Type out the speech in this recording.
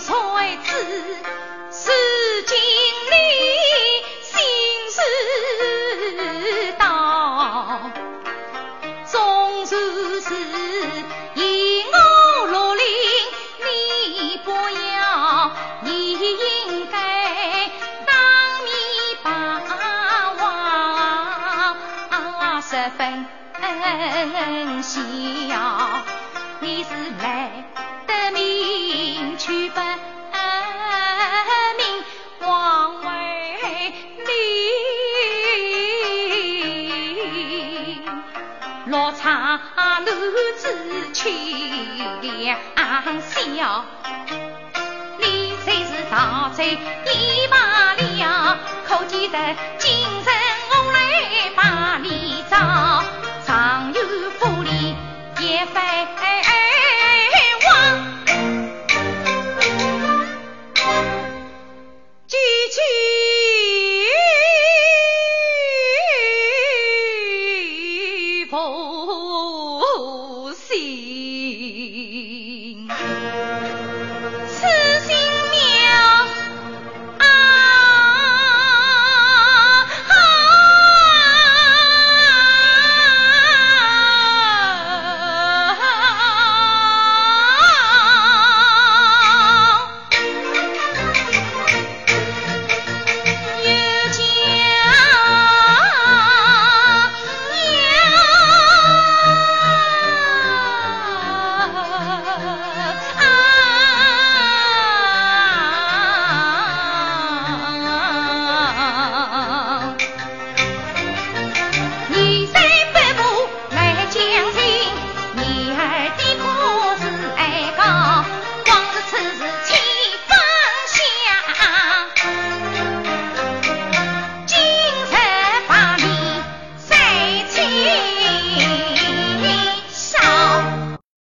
才知是经历心事道，终日是银我罗林，你不要，你应该当面把话十分笑，你是来。落场路子去两笑。你虽是大贼你罢了，可记得哦哦